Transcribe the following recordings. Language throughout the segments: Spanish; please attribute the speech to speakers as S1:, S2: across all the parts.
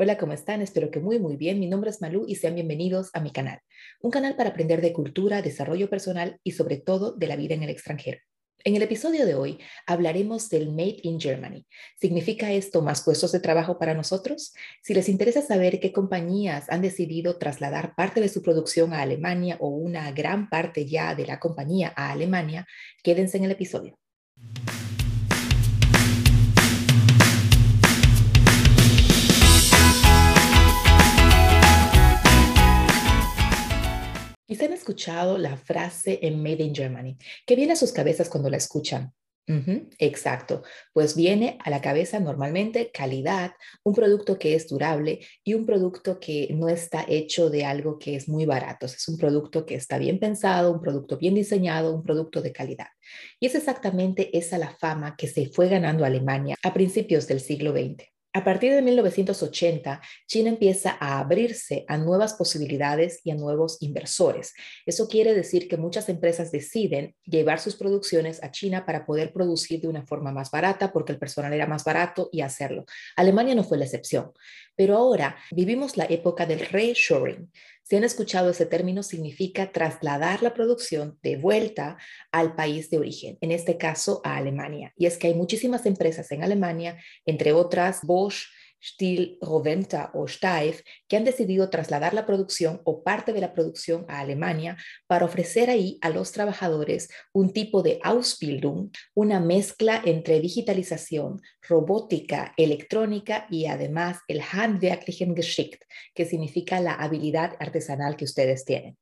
S1: Hola, ¿cómo están? Espero que muy, muy bien. Mi nombre es Malú y sean bienvenidos a mi canal. Un canal para aprender de cultura, desarrollo personal y sobre todo de la vida en el extranjero. En el episodio de hoy hablaremos del Made in Germany. ¿Significa esto más puestos de trabajo para nosotros? Si les interesa saber qué compañías han decidido trasladar parte de su producción a Alemania o una gran parte ya de la compañía a Alemania, quédense en el episodio. Escuchado la frase en Made in Germany. ¿Qué viene a sus cabezas cuando la escuchan? exacto. Pues viene a la cabeza normalmente calidad, un producto que es durable y un producto que no está hecho de algo que es muy barato. Es un producto que está bien pensado, un producto bien diseñado, un producto de calidad. Y es exactamente esa la fama que se fue ganando Alemania a principios del siglo XX. A partir de 1980, China empieza a abrirse a nuevas posibilidades y a nuevos inversores. Eso quiere decir que muchas empresas deciden llevar sus producciones a China para poder producir de una forma más barata porque el personal era más barato y hacerlo. Alemania no fue la excepción, pero ahora vivimos la época del reshoring. Si han escuchado ese término, significa trasladar la producción de vuelta al país de origen, en este caso a Alemania. Y es que hay muchísimas empresas en Alemania, entre otras Bosch, Stil, Roventa o Steif, que han decidido trasladar la producción o parte de la producción a Alemania para ofrecer ahí a los trabajadores un tipo de Ausbildung, una mezcla entre digitalización, robótica, electrónica y además el Handwerklichen Geschick, que significa la habilidad artesanal que ustedes tienen.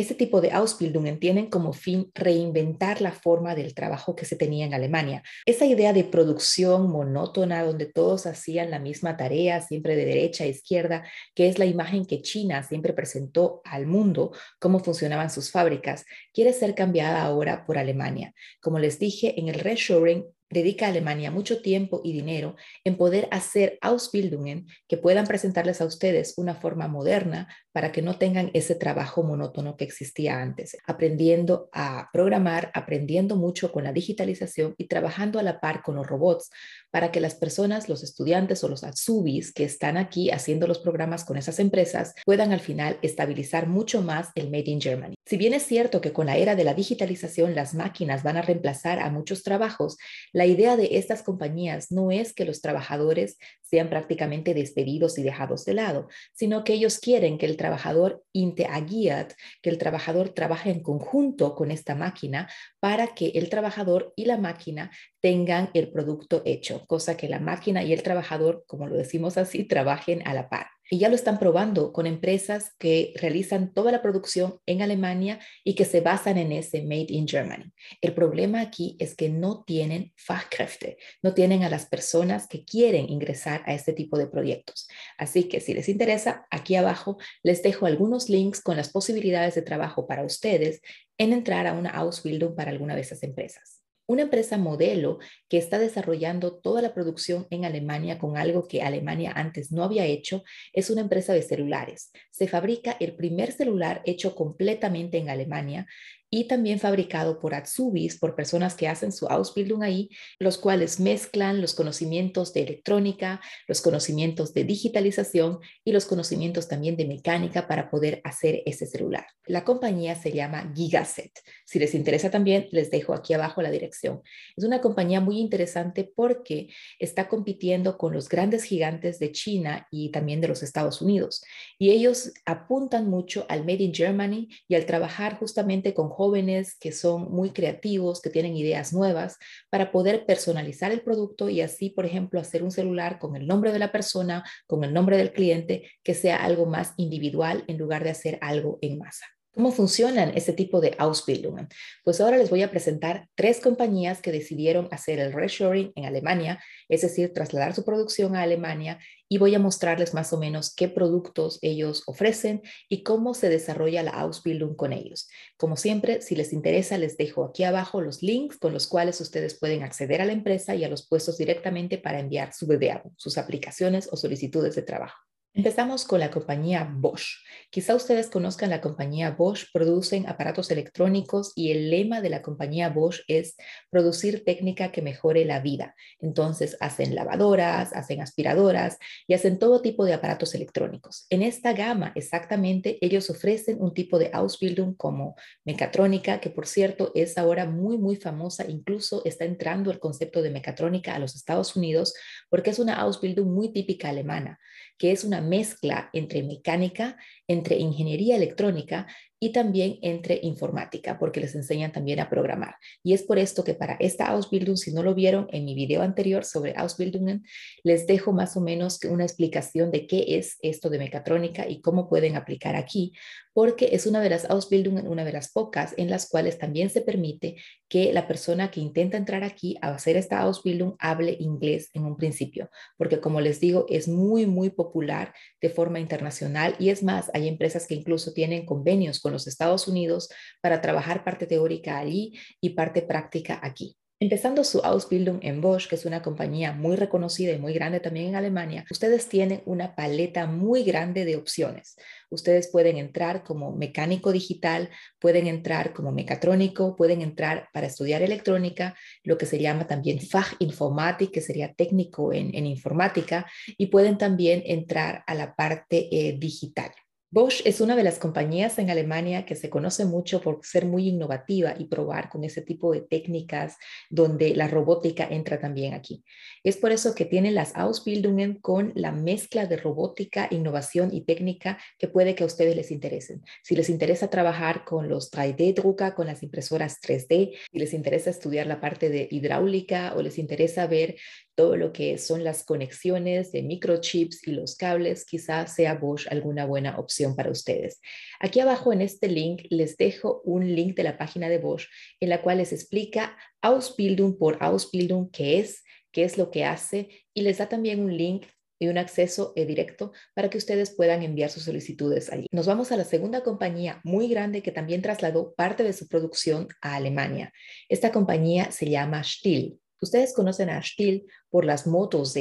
S1: Este tipo de Ausbildung tienen como fin reinventar la forma del trabajo que se tenía en Alemania. Esa idea de producción monótona donde todos hacían la misma tarea, siempre de derecha a izquierda, que es la imagen que China siempre presentó al mundo, cómo funcionaban sus fábricas, quiere ser cambiada ahora por Alemania. Como les dije, en el reshoring dedica a Alemania mucho tiempo y dinero en poder hacer Ausbildungen que puedan presentarles a ustedes una forma moderna para que no tengan ese trabajo monótono que existía antes, aprendiendo a programar, aprendiendo mucho con la digitalización y trabajando a la par con los robots para que las personas, los estudiantes o los Azubis que están aquí haciendo los programas con esas empresas puedan al final estabilizar mucho más el Made in Germany. Si bien es cierto que con la era de la digitalización las máquinas van a reemplazar a muchos trabajos, la idea de estas compañías no es que los trabajadores sean prácticamente despedidos y dejados de lado, sino que ellos quieren que el trabajador interagiert, que el trabajador trabaje en conjunto con esta máquina para que el trabajador y la máquina tengan el producto hecho, cosa que la máquina y el trabajador, como lo decimos así, trabajen a la par. Y ya lo están probando con empresas que realizan toda la producción en Alemania y que se basan en ese Made in Germany. El problema aquí es que no tienen Fachkräfte, no tienen a las personas que quieren ingresar a este tipo de proyectos. Así que si les interesa, aquí abajo les dejo algunos links con las posibilidades de trabajo para ustedes en entrar a una Ausbildung para alguna de esas empresas. Una empresa modelo que está desarrollando toda la producción en Alemania con algo que Alemania antes no había hecho es una empresa de celulares. Se fabrica el primer celular hecho completamente en Alemania y también fabricado por Atsubis, por personas que hacen su Ausbildung ahí, los cuales mezclan los conocimientos de electrónica, los conocimientos de digitalización y los conocimientos también de mecánica para poder hacer ese celular. La compañía se llama Gigaset. Si les interesa también, les dejo aquí abajo la dirección. Es una compañía muy interesante porque está compitiendo con los grandes gigantes de China y también de los Estados Unidos. Y ellos apuntan mucho al Made in Germany y al trabajar justamente con jóvenes que son muy creativos, que tienen ideas nuevas para poder personalizar el producto y así, por ejemplo, hacer un celular con el nombre de la persona, con el nombre del cliente, que sea algo más individual en lugar de hacer algo en masa. ¿Cómo funcionan este tipo de Ausbildungen? Pues ahora les voy a presentar tres compañías que decidieron hacer el reshoring en Alemania, es decir, trasladar su producción a Alemania y voy a mostrarles más o menos qué productos ellos ofrecen y cómo se desarrolla la Ausbildung con ellos. Como siempre, si les interesa, les dejo aquí abajo los links con los cuales ustedes pueden acceder a la empresa y a los puestos directamente para enviar su BBA, sus aplicaciones o solicitudes de trabajo. Empezamos con la compañía Bosch. Quizá ustedes conozcan la compañía Bosch, producen aparatos electrónicos y el lema de la compañía Bosch es producir técnica que mejore la vida. Entonces hacen lavadoras, hacen aspiradoras y hacen todo tipo de aparatos electrónicos. En esta gama exactamente ellos ofrecen un tipo de Ausbildung como mecatrónica, que por cierto es ahora muy muy famosa, incluso está entrando el concepto de mecatrónica a los Estados Unidos porque es una Ausbildung muy típica alemana, que es una mezcla entre mecánica, entre ingeniería electrónica y también entre informática, porque les enseñan también a programar. Y es por esto que para esta Ausbildung, si no lo vieron en mi video anterior sobre Ausbildungen, les dejo más o menos una explicación de qué es esto de mecatrónica y cómo pueden aplicar aquí, porque es una de las Ausbildungen, una de las pocas en las cuales también se permite que la persona que intenta entrar aquí a hacer esta Ausbildung hable inglés en un principio, porque como les digo, es muy, muy popular de forma internacional y es más, hay empresas que incluso tienen convenios con los Estados Unidos para trabajar parte teórica allí y parte práctica aquí. Empezando su Ausbildung en Bosch, que es una compañía muy reconocida y muy grande también en Alemania, ustedes tienen una paleta muy grande de opciones. Ustedes pueden entrar como mecánico digital, pueden entrar como mecatrónico, pueden entrar para estudiar electrónica, lo que se llama también Fachinformatik, que sería técnico en, informática, y pueden también entrar a la parte eh, digital. Bosch es una de las compañías en Alemania que se conoce mucho por ser muy innovativa y probar con ese tipo de técnicas donde la robótica entra también aquí. Es por eso que tienen las Ausbildungen con la mezcla de robótica, innovación y técnica que puede que a ustedes les interesen. Si les interesa trabajar con los 3D-Drucker, con las impresoras 3D, si les interesa estudiar la parte de hidráulica o les interesa ver todo lo que son las conexiones de microchips y los cables, quizás sea Bosch alguna buena opción para ustedes. Aquí abajo en este link les dejo un link de la página de Bosch en la cual les explica Ausbildung por Ausbildung qué es, qué es lo que hace y les da también un link y un acceso eh, directo para que ustedes puedan enviar sus solicitudes allí. Nos vamos a la segunda compañía muy grande que también trasladó parte de su producción a Alemania. Esta compañía se llama Stihl. Ustedes conocen a Stihl por las motos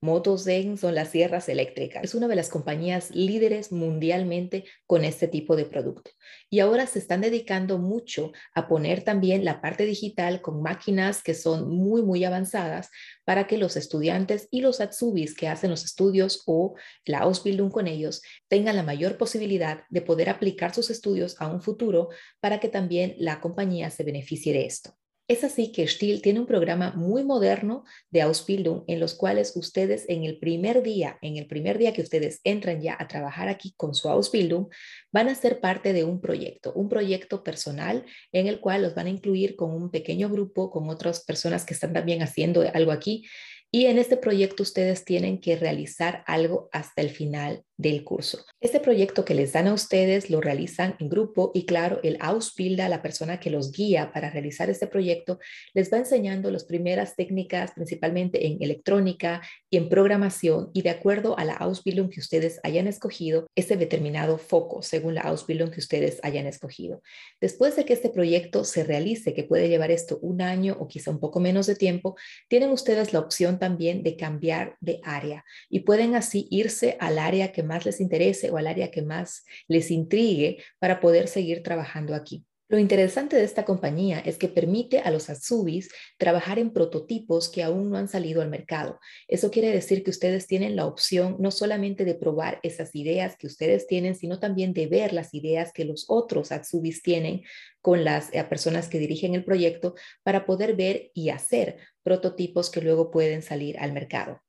S1: Motos Motosägen son las sierras eléctricas. Es una de las compañías líderes mundialmente con este tipo de producto. Y ahora se están dedicando mucho a poner también la parte digital con máquinas que son muy, muy avanzadas para que los estudiantes y los Atsubis que hacen los estudios o la Ausbildung con ellos tengan la mayor posibilidad de poder aplicar sus estudios a un futuro para que también la compañía se beneficie de esto. Es así que Stihl tiene un programa muy moderno de Ausbildung en los cuales ustedes en el primer día, en el primer día que ustedes entran ya a trabajar aquí con su Ausbildung, van a ser parte de un proyecto, un proyecto personal en el cual los van a incluir con un pequeño grupo, con otras personas que están también haciendo algo aquí. Y en este proyecto ustedes tienen que realizar algo hasta el final del curso. Este proyecto que les dan a ustedes lo realizan en grupo y claro, el Ausbilder, la persona que los guía para realizar este proyecto, les va enseñando las primeras técnicas, principalmente en electrónica y en programación y de acuerdo a la Ausbildung que ustedes hayan escogido, ese determinado foco según la Ausbildung que ustedes hayan escogido. Después de que este proyecto se realice, que puede llevar esto un año o quizá un poco menos de tiempo, tienen ustedes la opción también de cambiar de área y pueden así irse al área que más les interese o al área que más les intrigue para poder seguir trabajando aquí. Lo interesante de esta compañía es que permite a los Azubis trabajar en prototipos que aún no han salido al mercado. Eso quiere decir que ustedes tienen la opción no solamente de probar esas ideas que ustedes tienen, sino también de ver las ideas que los otros Azubis tienen con las eh, personas que dirigen el proyecto para poder ver y hacer prototipos que luego pueden salir al mercado.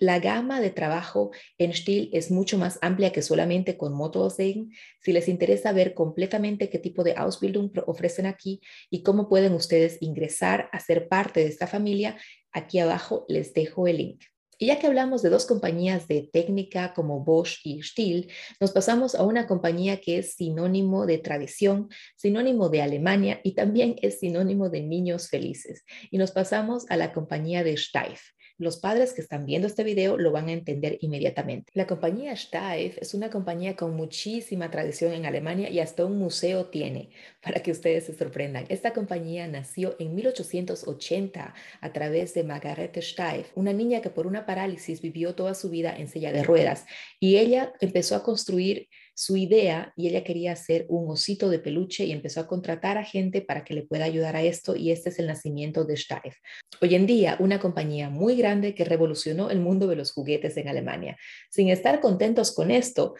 S1: La gama de trabajo en Stihl es mucho más amplia que solamente con Motosägen. Si les interesa ver completamente qué tipo de Ausbildung ofrecen aquí y cómo pueden ustedes ingresar a ser parte de esta familia, aquí abajo les dejo el link. Y ya que hablamos de dos compañías de técnica como Bosch y Stihl, nos pasamos a una compañía que es sinónimo de tradición, sinónimo de Alemania y también es sinónimo de niños felices. Y nos pasamos a la compañía de Steif. Los padres que están viendo este video lo van a entender inmediatamente. La compañía Steif es una compañía con muchísima tradición en Alemania y hasta un museo tiene, para que ustedes se sorprendan. Esta compañía nació en 1880 a través de Margarete Steif, una niña que por una parálisis vivió toda su vida en silla de ruedas y ella empezó a construir su idea y ella quería hacer un osito de peluche y empezó a contratar a gente para que le pueda ayudar a esto y este es el nacimiento de Steif. Hoy en día, una compañía muy grande que revolucionó el mundo de los juguetes en Alemania. Sin estar contentos con esto,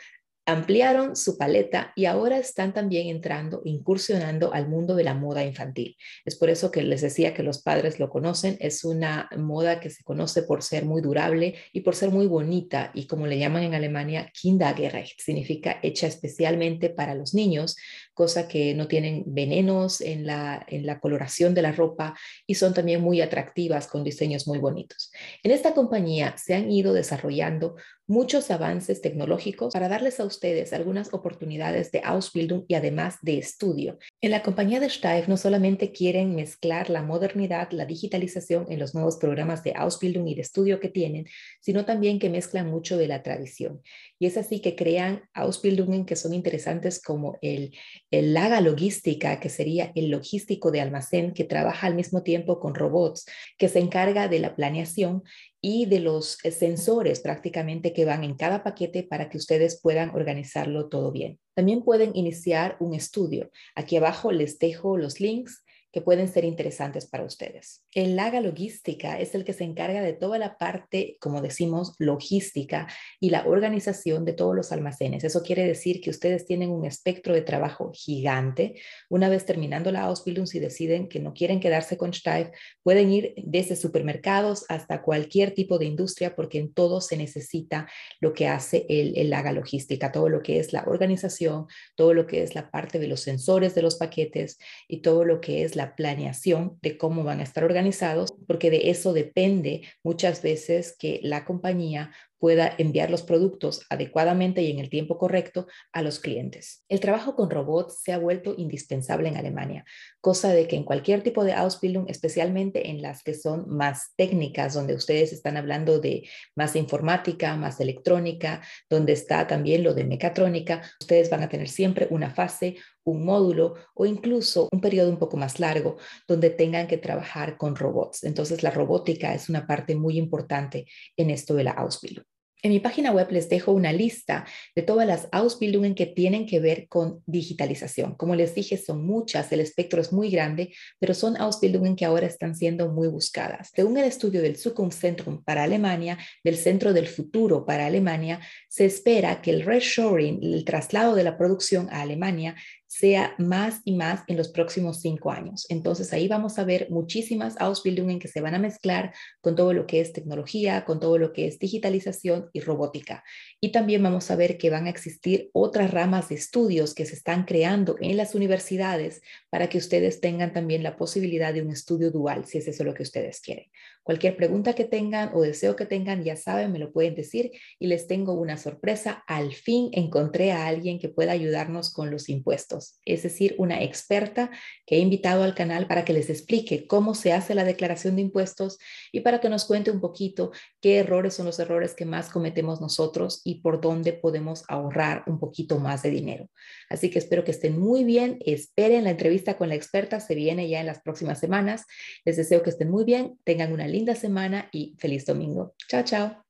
S1: ampliaron su paleta y ahora están también entrando, incursionando al mundo de la moda infantil. Es por eso que les decía que los padres lo conocen. Es una moda que se conoce por ser muy durable y por ser muy bonita y como le llaman en Alemania, kindergerecht, significa hecha especialmente para los niños, cosa que no tienen venenos en la, en la coloración de la ropa y son también muy atractivas con diseños muy bonitos. En esta compañía se han ido desarrollando muchos avances tecnológicos para darles a ustedes algunas oportunidades de Ausbildung y además de estudio. En la compañía de Steif no solamente quieren mezclar la modernidad, la digitalización en los nuevos programas de Ausbildung y de estudio que tienen, sino también que mezclan mucho de la tradición. Y es así que crean Ausbildungen que son interesantes como el, el Laga Logística, que sería el logístico de almacén que trabaja al mismo tiempo con robots, que se encarga de la planeación y de los eh, sensores prácticamente que van en cada paquete para que ustedes puedan organizarlo todo bien. También pueden iniciar un estudio. Aquí abajo les dejo los links que pueden ser interesantes para ustedes. El Laga Logística es el que se encarga de toda la parte, como decimos, logística y la organización de todos los almacenes. Eso quiere decir que ustedes tienen un espectro de trabajo gigante. Una vez terminando la Ausbildung, si deciden que no quieren quedarse con Steif, pueden ir desde supermercados hasta cualquier tipo de industria porque en todo se necesita lo que hace el, el Laga Logística, todo lo que es la organización, todo lo que es la parte de los sensores de los paquetes y todo lo que es la planeación de cómo van a estar organizados, porque de eso depende muchas veces que la compañía pueda enviar los productos adecuadamente y en el tiempo correcto a los clientes. El trabajo con robots se ha vuelto indispensable en Alemania, cosa de que en cualquier tipo de Ausbildung, especialmente en las que son más técnicas, donde ustedes están hablando de más informática, más electrónica, donde está también lo de mecatrónica, ustedes van a tener siempre una fase, un módulo o incluso un periodo un poco más largo donde tengan que trabajar con robots. Entonces la robótica es una parte muy importante en esto de la Ausbildung. En mi página web les dejo una lista de todas las Ausbildungen que tienen que ver con digitalización. Como les dije, son muchas, el espectro es muy grande, pero son Ausbildungen que ahora están siendo muy buscadas. Según el estudio del Zukunftszentrum para Alemania, del Centro del Futuro para Alemania, se espera que el reshoring, el traslado de la producción a Alemania, sea más y más en los próximos cinco años. Entonces ahí vamos a ver muchísimas Ausbildungen que se van a mezclar con todo lo que es tecnología, con todo lo que es digitalización y robótica. Y también vamos a ver que van a existir otras ramas de estudios que se están creando en las universidades para que ustedes tengan también la posibilidad de un estudio dual, si es eso lo que ustedes quieren. Cualquier pregunta que tengan o deseo que tengan, ya saben, me lo pueden decir y les tengo una sorpresa. Al fin encontré a alguien que pueda ayudarnos con los impuestos, es decir, una experta que he invitado al canal para que les explique cómo se hace la declaración de impuestos y para que nos cuente un poquito qué errores son los errores que más cometemos nosotros y por dónde podemos ahorrar un poquito más de dinero. Así que espero que estén muy bien, esperen la entrevista con la experta, se viene ya en las próximas semanas. Les deseo que estén muy bien, tengan una linda linda semana y feliz domingo. Chao, chao.